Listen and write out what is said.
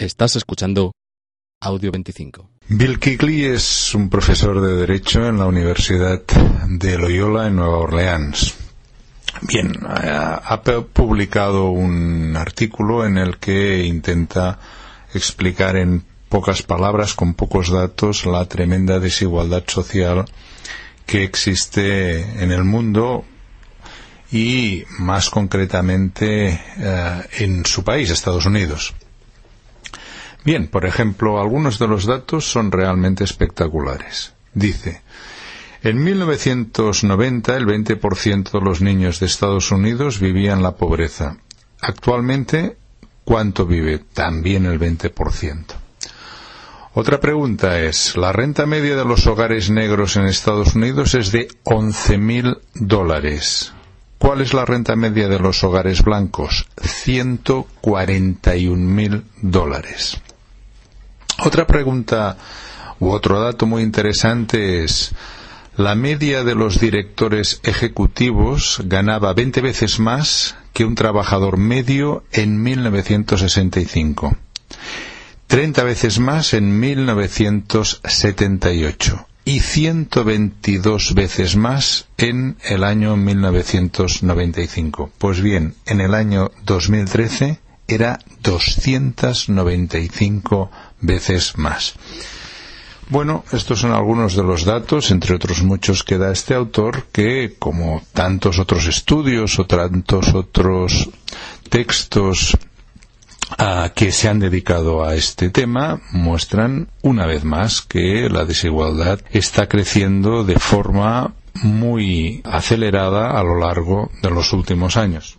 Estás escuchando Audio 25. Bill Kigley es un profesor de Derecho en la Universidad de Loyola en Nueva Orleans. Bien, ha publicado un artículo en el que intenta explicar en pocas palabras, con pocos datos, la tremenda desigualdad social que existe en el mundo y más concretamente eh, en su país, Estados Unidos. Bien, por ejemplo, algunos de los datos son realmente espectaculares. Dice, en 1990 el 20% de los niños de Estados Unidos vivían la pobreza. Actualmente, ¿cuánto vive? También el 20%. Otra pregunta es, la renta media de los hogares negros en Estados Unidos es de 11.000 dólares. ¿Cuál es la renta media de los hogares blancos? 141.000 dólares. Otra pregunta u otro dato muy interesante es la media de los directores ejecutivos ganaba 20 veces más que un trabajador medio en 1965. 30 veces más en 1978 y 122 veces más en el año 1995. Pues bien, en el año 2013 era 295 veces más. Bueno, estos son algunos de los datos, entre otros muchos que da este autor, que, como tantos otros estudios o tantos otros textos a que se han dedicado a este tema, muestran una vez más que la desigualdad está creciendo de forma muy acelerada a lo largo de los últimos años.